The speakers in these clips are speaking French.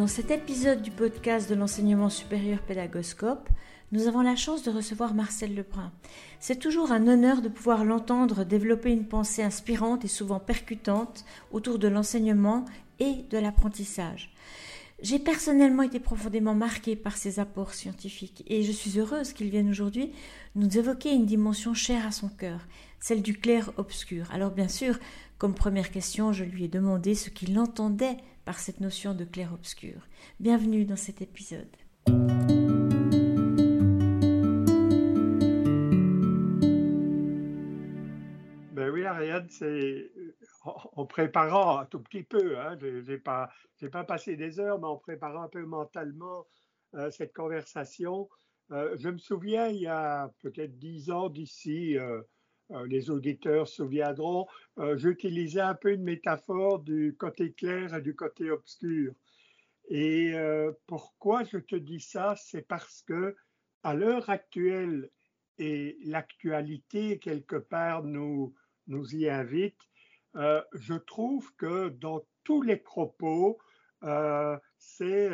Dans cet épisode du podcast de l'enseignement supérieur pédagoscope, nous avons la chance de recevoir Marcel Lebrun. C'est toujours un honneur de pouvoir l'entendre développer une pensée inspirante et souvent percutante autour de l'enseignement et de l'apprentissage. J'ai personnellement été profondément marquée par ses apports scientifiques et je suis heureuse qu'il vienne aujourd'hui nous évoquer une dimension chère à son cœur, celle du clair-obscur. Alors bien sûr, comme première question, je lui ai demandé ce qu'il entendait par cette notion de clair-obscur. Bienvenue dans cet épisode. Ben oui, Ariane, c'est en préparant un tout petit peu, hein, je n'ai pas, pas passé des heures, mais en préparant un peu mentalement euh, cette conversation, euh, je me souviens, il y a peut-être dix ans d'ici, euh, les auditeurs se souviendront, euh, j'utilisais un peu une métaphore du côté clair et du côté obscur. Et euh, pourquoi je te dis ça? C'est parce que à l'heure actuelle, et l'actualité quelque part nous, nous y invite, je trouve que dans tous les propos, c'est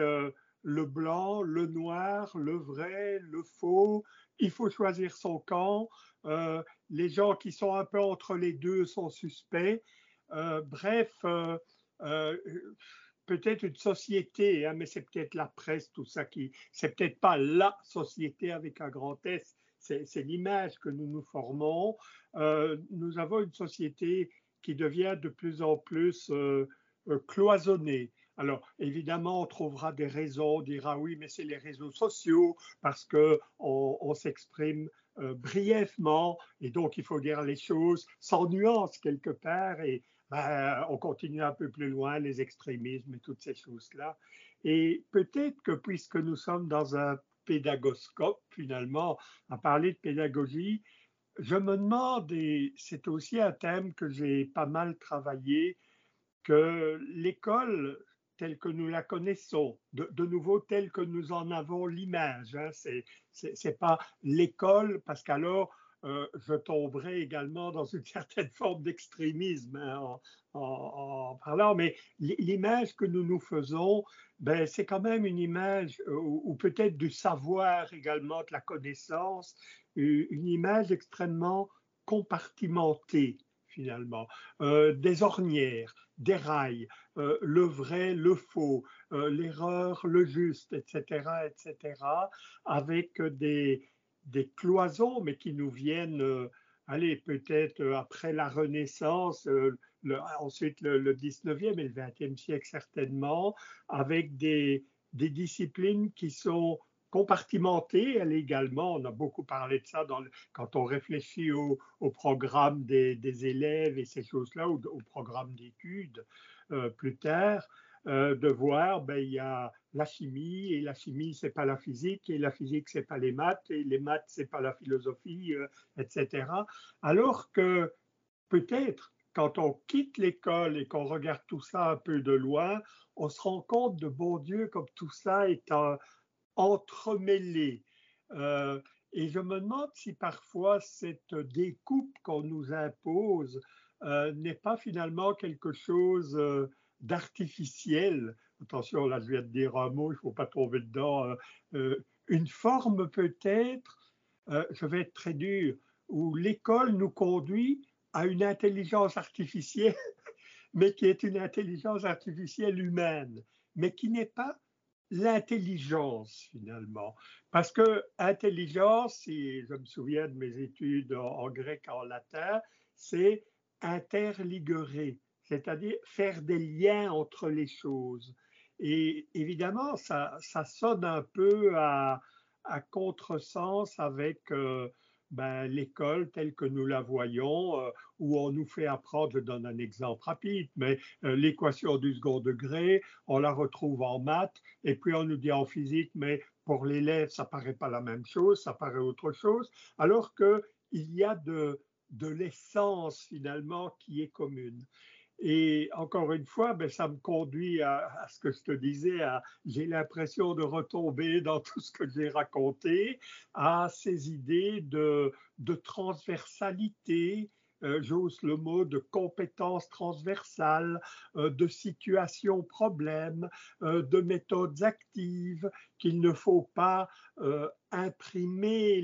le blanc, le noir, le vrai, le faux, il faut choisir son camp, euh, les gens qui sont un peu entre les deux sont suspects. Euh, bref, euh, peut-être une société, hein, mais c'est peut-être la presse, tout ça qui, c'est peut-être pas la société avec un grand S, c'est l'image que nous nous formons. nous avons une société qui devient de plus en plus cloisonnée. Alors, évidemment, on trouvera des raisons, on dira oui, mais c'est les réseaux sociaux parce qu'on on, s'exprime euh, brièvement et donc il faut dire les choses sans nuance quelque part et ben, on continue un peu plus loin, les extrémismes et toutes ces choses-là. Et peut-être que puisque nous sommes dans un pédagoscope, finalement, à parler de pédagogie, je me demande, et c'est aussi un thème que j'ai pas mal travaillé, que l'école telle que nous la connaissons, de, nouveau telle que nous en avons l'image. Hein. Ce n'est pas l'école, parce qu'alors euh, je tomberai également dans une certaine forme d'extrémisme hein, en, parlant, mais l'image que nous nous faisons, ben, c'est quand même une image, euh, ou, peut-être du savoir également, de la connaissance, une image extrêmement compartimentée finalement, euh, des ornières, des rails, euh, le vrai, le faux, euh, l'erreur, le juste, etc., etc., avec des, des cloisons, mais qui nous viennent, allez, peut-être après la Renaissance, ensuite le, 19e et le 20e siècle certainement, avec des, des disciplines qui sont compartimentée, elle également, on a beaucoup parlé de ça quand on réfléchit au, programme des, élèves et ces choses-là, ou au programme d'études euh, plus tard, euh, de voir, ben, il y a la chimie, et la chimie, c'est pas la physique, et la physique, c'est pas les maths, et les maths, c'est pas la philosophie, euh, etc. Alors que peut-être, quand on quitte l'école et qu'on regarde tout ça un peu de loin, on se rend compte de bon Dieu comme tout ça est un, entremêlés. Euh, et je me demande si parfois cette découpe qu'on nous impose euh, n'est pas finalement quelque chose euh, d'artificiel. Attention, là je viens de dire un mot, il ne faut pas tomber dedans. une forme peut-être, je vais être très dur, où l'école nous conduit à une intelligence artificielle, mais qui est une intelligence artificielle humaine, mais qui n'est pas l'intelligence finalement. Parce que intelligence, si je me souviens de mes études en, grec et en latin, c'est interliguer, c'est-à-dire faire des liens entre les choses. Et évidemment, ça, ça sonne un peu à, contresens avec euh, ben, l'école telle que nous la voyons, euh, où on nous fait apprendre, je donne un exemple rapide, mais euh, l'équation du second degré, on la retrouve en maths, et puis on nous dit en physique, mais pour l'élève, ça paraît pas la même chose, ça paraît autre chose, alors qu'il y a de, de l'essence finalement qui est commune. Et encore une fois, ben, ça me conduit à, ce que je te disais, j'ai l'impression de retomber dans tout ce que j'ai raconté, à ces idées de, transversalité, euh, j'ose le mot, de compétences transversales, euh, de situations problèmes, de méthodes actives, qu'il ne faut pas imprimer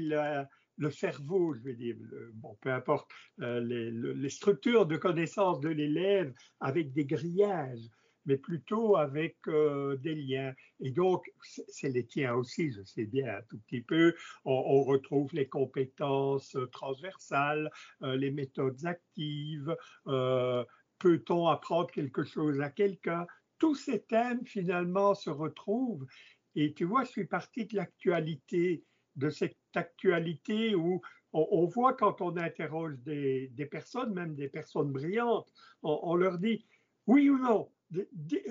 le cerveau, je veux dire, bon, peu importe, les, les, structures de connaissance de l'élève avec des grillages mais plutôt avec euh, des liens. Et donc, c'est les tiens aussi, je sais bien, un tout petit peu. On, retrouve les compétences euh, transversales, euh, les méthodes actives. Peut-on apprendre quelque chose à quelqu'un? Tous ces thèmes, finalement, se retrouvent. Et tu vois, je suis parti de l'actualité, de cette actualité où on, voit quand on interroge des, personnes, même des personnes brillantes, on leur dit oui ou non,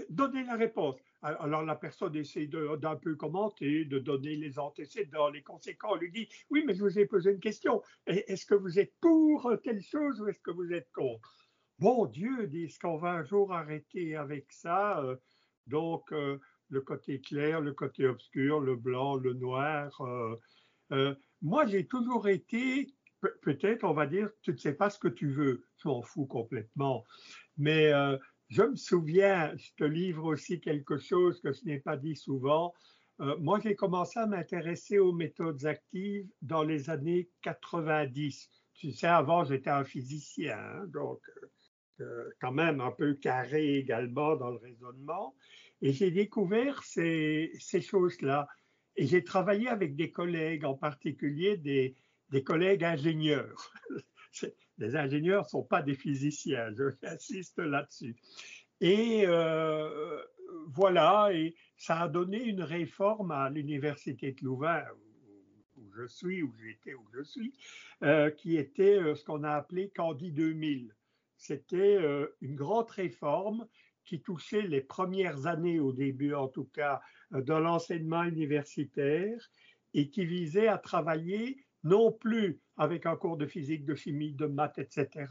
donner la réponse. Alors la personne essaie d'un peu commenter, de donner les antécédents, les conséquences. On lui dit Oui, mais je vous ai posé une question. Est-ce que vous êtes pour telle chose ou est-ce que vous êtes contre? Bon Dieu, dit-ce qu'on va un jour arrêter avec ça euh, Donc euh, le côté clair, le côté obscur, le blanc, le noir. Euh, moi, j'ai toujours été, peut-être on va dire, tu ne sais pas ce que tu veux. Je m'en fous complètement. Mais je me souviens, je te livre aussi quelque chose que je n'ai pas dit souvent. Euh, moi, j'ai commencé à m'intéresser aux méthodes actives dans les années 90. Tu sais, avant, j'étais un physicien, hein, donc euh, euh, quand même un peu carré également dans le raisonnement. Et j'ai découvert ces, choses-là. Et j'ai travaillé avec des collègues, en particulier des, collègues ingénieurs. les ingénieurs ne sont pas des physiciens, j'insiste là-dessus. Et euh, voilà, et ça a donné une réforme à l'université de Louvain, où, je suis, où j'étais, où je suis, euh, qui était euh, ce qu'on a appelé Candy 2000. C'était une grande réforme qui touchait les premières années, au début en tout cas, de l'enseignement universitaire et qui visait à travailler non plus avec un cours de physique, de chimie, de maths, etc.,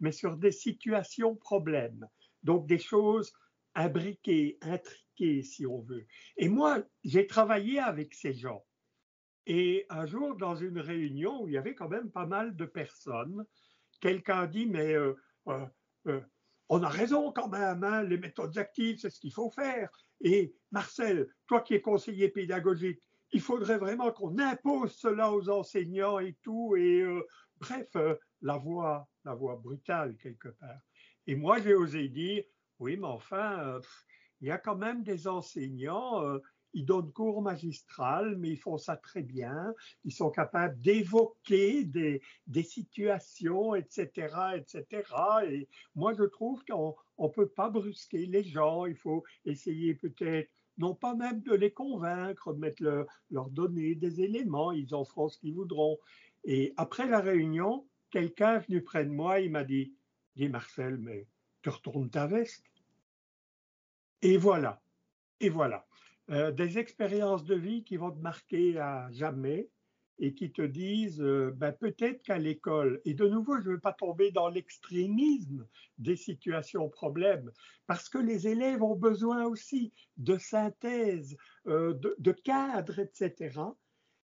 mais sur des situations problèmes. Donc des choses imbriquées, intriquées, si on veut. Et moi, j'ai travaillé avec ces gens. Et un jour, dans une réunion où il y avait quand même pas mal de personnes, quelqu'un dit, mais euh, euh, euh, on a raison quand même, hein, les méthodes actives, c'est ce qu'il faut faire. Et Marcel, toi qui es conseiller pédagogique, il faudrait vraiment qu'on impose cela aux enseignants et tout. Et euh, bref, euh, la voix, la voix brutale quelque part. Et moi, j'ai osé dire, oui, mais enfin, euh, il y a quand même des enseignants, ils donnent cours magistral, mais ils font ça très bien. Ils sont capables d'évoquer des, des, situations, etc., etc. Et moi, je trouve qu'on ne peut pas brusquer les gens. Il faut essayer peut-être non pas même de les convaincre, mettre leur donner des éléments, ils en feront ce qu'ils voudront. Et après la réunion, quelqu'un est venu près de moi, il m'a dit, dis Marcel, mais tu retournes ta veste. Et voilà, et voilà. Euh, des expériences de vie qui vont te marquer à jamais et qui te disent euh, ben, peut-être qu'à l'école, et de nouveau, je ne veux pas tomber dans l'extrémisme des situations problèmes, parce que les élèves ont besoin aussi de synthèse, euh, de, de cadre, etc.,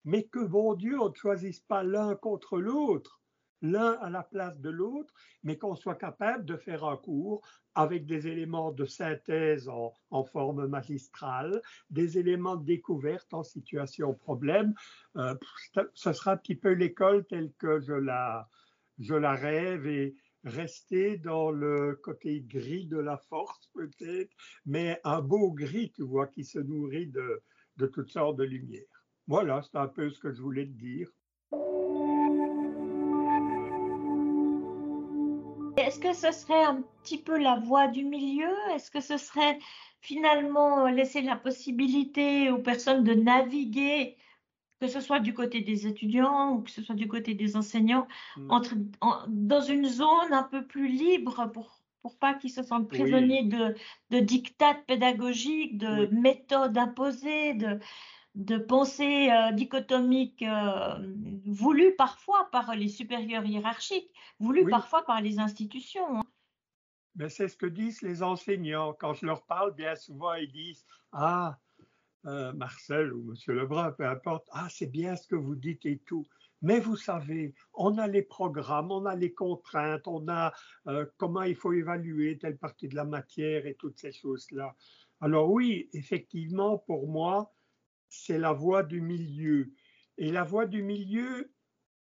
mais que, bon Dieu, on ne choisisse pas l'un contre l'autre, l'un à la place de l'autre, mais qu'on soit capable de faire un cours avec des éléments de synthèse en, forme magistrale, des éléments de découverte en situation problème. Euh, ce sera un petit peu l'école telle que je la, je la rêve et rester dans le côté gris de la force peut-être, mais un beau gris, tu vois, qui se nourrit de, de toutes sortes de lumières. Voilà, c'est un peu ce que je voulais te dire. Que ce serait un petit peu la voie du milieu? Est-ce que ce serait finalement laisser la possibilité aux personnes de naviguer, que ce soit du côté des étudiants ou que ce soit du côté des enseignants, mm. entre, dans une zone un peu plus libre pour pour pas qu'ils se sentent prisonniers de, de dictats pédagogiques, de méthodes imposées, de, de pensée euh, dichotomique euh, voulue parfois par les supérieurs hiérarchiques, voulue parfois par les institutions. Hein. Mais c'est ce que disent les enseignants. Quand je leur parle, bien souvent, ils disent Ah, euh, Marcel ou Monsieur Lebrun, peu importe, ah, c'est bien ce que vous dites et tout. Mais vous savez, on a les programmes, on a les contraintes, on a euh, comment il faut évaluer telle partie de la matière et toutes ces choses-là. Alors oui, effectivement, pour moi, c'est la voie du milieu. Et la voie du milieu,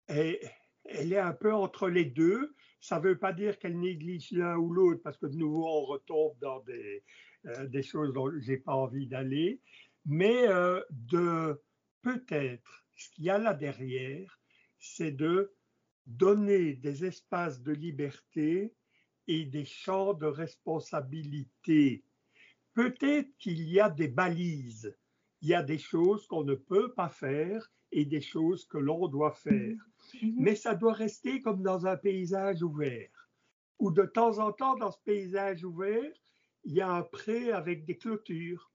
elle est un peu entre les deux. Ça ne veut pas dire qu'elle néglige l'un ou l'autre, parce que de nouveau, on retombe dans des, euh, choses dont je n'ai pas envie d'aller, mais euh, de peut-être ce qu'il y a là derrière, c'est de donner des espaces de liberté et des champs de responsabilité. Peut-être qu'il y a des balises, il y a des choses qu'on ne peut pas faire et des choses que l'on doit faire. Mhm. Mais ça doit rester comme dans un paysage ouvert, où de temps en temps, dans ce paysage ouvert, il y a un pré avec des clôtures.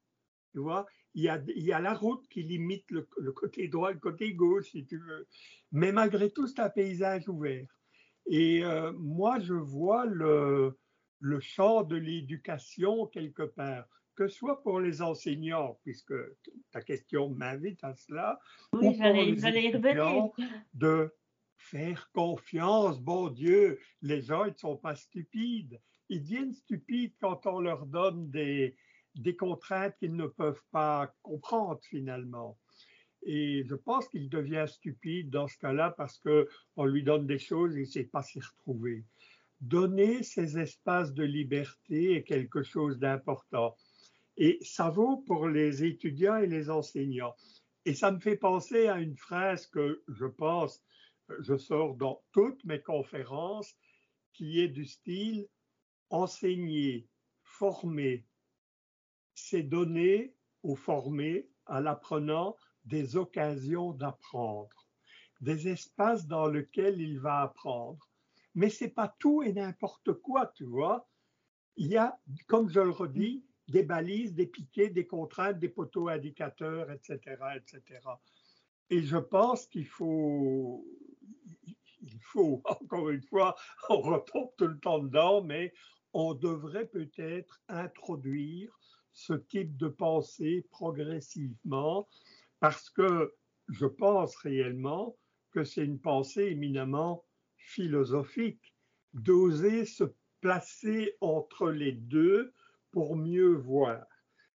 Tu vois, il y, a, il y a la route qui limite le, côté droit, le côté gauche, si tu veux. Mais malgré tout, c'est un paysage ouvert. Et euh, moi, je vois le, le champ de l'éducation quelque part, que ce soit pour les enseignants, puisque ta question m'invite à cela, oui, ou pour les étudiants, de faire confiance. Bon Dieu, les gens, ils ne sont pas stupides. Ils deviennent stupides quand on leur donne des, des contraintes qu'ils ne peuvent pas comprendre finalement. Et je pense qu'il devient stupide dans ce cas-là parce qu'on lui donne des choses et il ne sait pas s'y retrouver. Donner ces espaces de liberté est quelque chose d'important. Et ça vaut pour les étudiants et les enseignants. Et ça me fait penser à une phrase que je pense, je sors dans toutes mes conférences, qui est du style enseigner, former, c'est donner ou former à l'apprenant des occasions d'apprendre, des espaces dans lesquels il va apprendre. Mais c'est pas tout et n'importe quoi, tu vois. Il y a, comme je le redis, des balises, des piquets, des contraintes, des poteaux indicateurs, etc., etc. Et je pense qu'il faut, il faut, encore une fois, on retombe tout le temps dedans, mais on devrait peut-être introduire ce type de pensée progressivement parce que je pense réellement que c'est une pensée éminemment philosophique, d'oser se placer entre les deux pour mieux voir.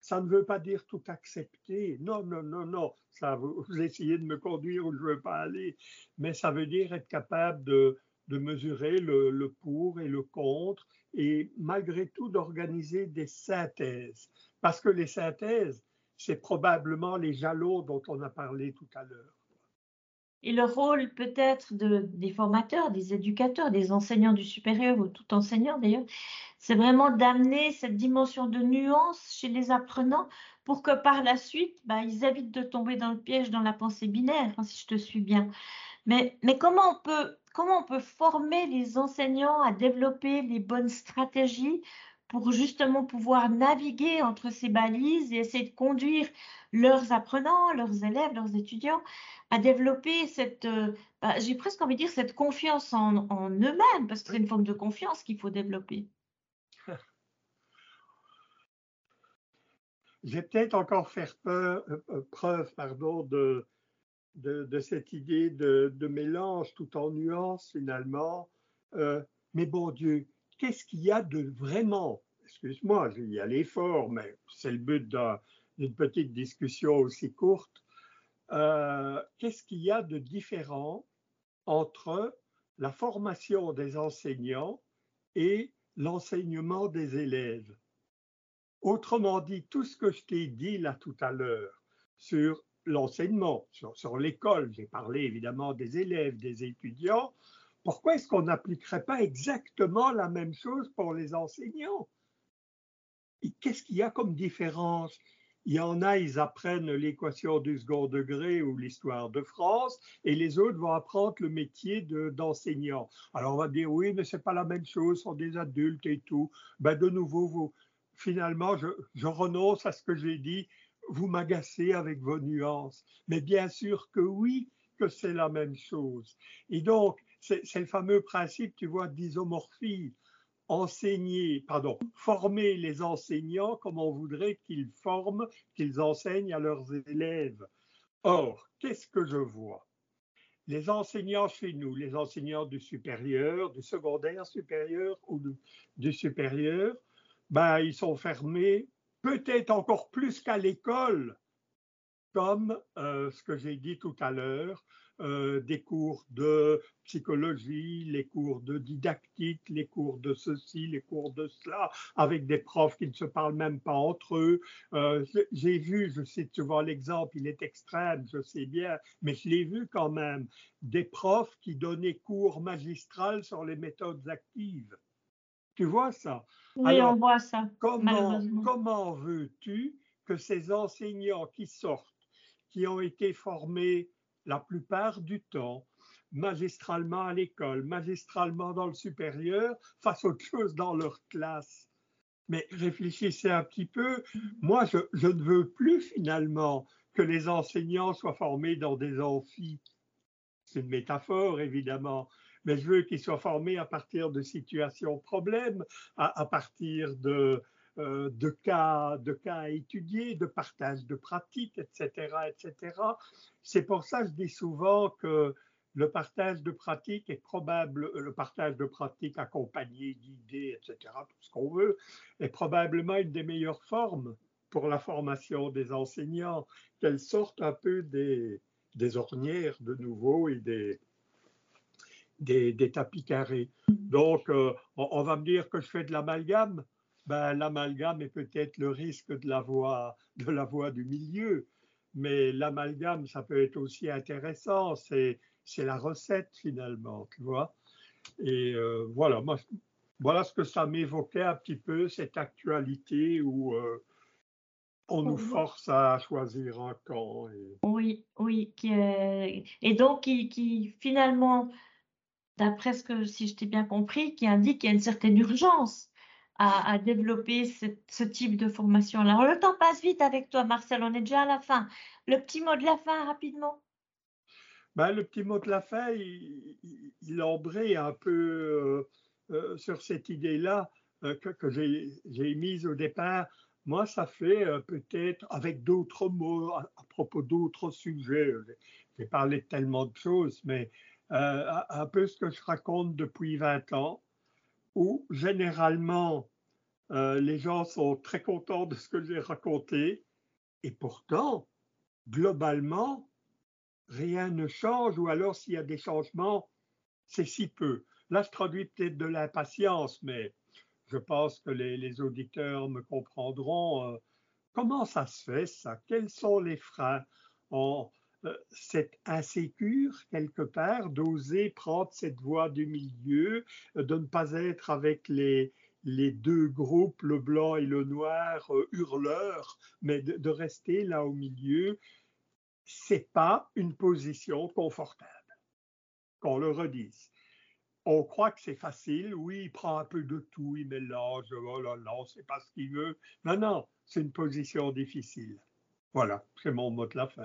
Ça ne veut pas dire tout accepter. Non, non, non, non. Ça, vous, essayez de me conduire où je ne veux pas aller. Mais ça veut dire être capable de, de mesurer le, le, pour et le contre et malgré tout d'organiser des synthèses. Parce que les synthèses, c'est probablement les jalons dont on a parlé tout à l'heure. Et le rôle peut-être de, des formateurs, des éducateurs, des enseignants du supérieur ou tout enseignant d'ailleurs, c'est vraiment d'amener cette dimension de nuance chez les apprenants pour que par la suite, bah, ils évitent de tomber dans le piège dans la pensée binaire, hein, si je te suis bien. Mais, mais comment, on peut, comment on peut former les enseignants à développer les bonnes stratégies pour justement pouvoir naviguer entre ces balises et essayer de conduire leurs apprenants, leurs élèves, leurs étudiants à développer cette, euh, bah, j'ai presque envie de dire, cette confiance en, eux-mêmes, parce que c'est une forme de confiance qu'il faut développer. J'ai peut-être encore faire euh, euh, preuve pardon, de, cette idée de, mélange tout en nuances finalement. mais bon Dieu, qu'est-ce qu'il y a de vraiment, excuse-moi, il y a l'effort, mais c'est le but d'une petite discussion aussi courte, euh, qu'est-ce qu'il y a de différent entre la formation des enseignants et l'enseignement des élèves? Autrement dit, tout ce que je t'ai dit là tout à l'heure sur l'enseignement, sur, l'école, j'ai parlé évidemment des élèves, des étudiants, pourquoi est-ce qu'on n'appliquerait pas exactement la même chose pour les enseignants? Qu'est-ce qu'il y a comme différence? Il y en a, ils apprennent l'équation du second degré ou l'histoire de France, et les autres vont apprendre le métier d'enseignant. Alors on va dire oui, mais c'est pas la même chose, ce sont des adultes et tout. Ben de nouveau, vous, finalement, je, renonce à ce que j'ai dit. Vous m'agacez avec vos nuances, mais bien sûr que oui, que c'est la même chose. Et donc, c'est le fameux principe, tu vois, d'isomorphie. enseigner, pardon, former les enseignants comme on voudrait qu'ils forment, qu'ils enseignent à leurs élèves. Or, qu'est-ce que je vois? Les enseignants chez nous, les enseignants du supérieur, du secondaire supérieur ou du, supérieur, ben, ils sont fermés peut-être encore plus qu'à l'école, comme euh, ce que j'ai dit tout à l'heure, euh, des cours de psychologie, les cours de didactique, les cours de ceci, les cours de cela, avec des profs qui ne se parlent même pas entre eux. Euh, j'ai vu, je cite souvent l'exemple, il est extrême, je sais bien, mais je l'ai vu quand même, des profs qui donnaient cours magistral sur les méthodes actives. Tu vois ça? Oui, on voit ça. Comment, comment veux-tu que ces enseignants qui sortent, qui ont été formés la plupart du temps, magistralement à l'école, magistralement dans le supérieur, fassent autre chose dans leur classe? Mais réfléchissez un petit peu. Moi, je, je ne veux plus finalement que les enseignants soient formés dans des amphis. C'est une métaphore, évidemment, mais je veux qu'ils soient formés à partir de situations problèmes, à, partir de, euh, de, cas, de cas à étudier, de partage de pratiques, etc. etc. C'est pour ça que je dis souvent que le partage de pratiques est probable, le partage de pratiques accompagné d'idées, etc., tout ce qu'on veut, est probablement une des meilleures formes pour la formation des enseignants, qu'elles sortent un peu des ornières de nouveau et des, des, tapis carrés. Donc, euh, on, va me dire que je fais de l'amalgame ben, l'amalgame est peut-être le risque de la voie, de la voie du milieu. Mais l'amalgame, ça peut être aussi intéressant. C'est, c'est la recette finalement, tu vois. Et euh, voilà, moi, voilà ce que ça m'évoquait un petit peu, cette actualité où euh, on nous force à choisir un camp. Oui, oui. et donc, qui, qui finalement, d'après ce que, si je t'ai bien compris, qui indique qu'il y a une certaine urgence à, développer ce, type de formation-là. Le temps passe vite avec toi, Marcel, on est déjà à la fin. Le petit mot de la fin, rapidement. Ben, le petit mot de la fin, il, il embraye un peu euh, euh, sur cette idée-là euh, que, j'ai mise au départ. Moi, ça fait peut-être, avec d'autres mots, à, propos d'autres sujets, j'ai parlé de tellement de choses, mais un peu ce que je raconte depuis 20 ans, où généralement euh, les gens sont très contents de ce que j'ai raconté et pourtant, globalement, rien ne change ou alors s'il y a des changements, c'est si peu. Là, je traduis peut-être de l'impatience, mais je pense que les, auditeurs me comprendront. Euh, comment ça se fait, ça? Quels sont les freins euh, cette insécure quelque part d'oser prendre cette voie du milieu, euh, de ne pas être avec les, les deux groupes, le blanc et le noir, euh, hurleurs, mais de, rester là au milieu, c'est pas une position confortable. Qu'on le redise. On croit que c'est facile, oui, il prend un peu de tout, il mélange, oh là là, c'est pas ce qu'il veut. Non, non, c'est une position difficile. Voilà, c'est mon mot de la fin.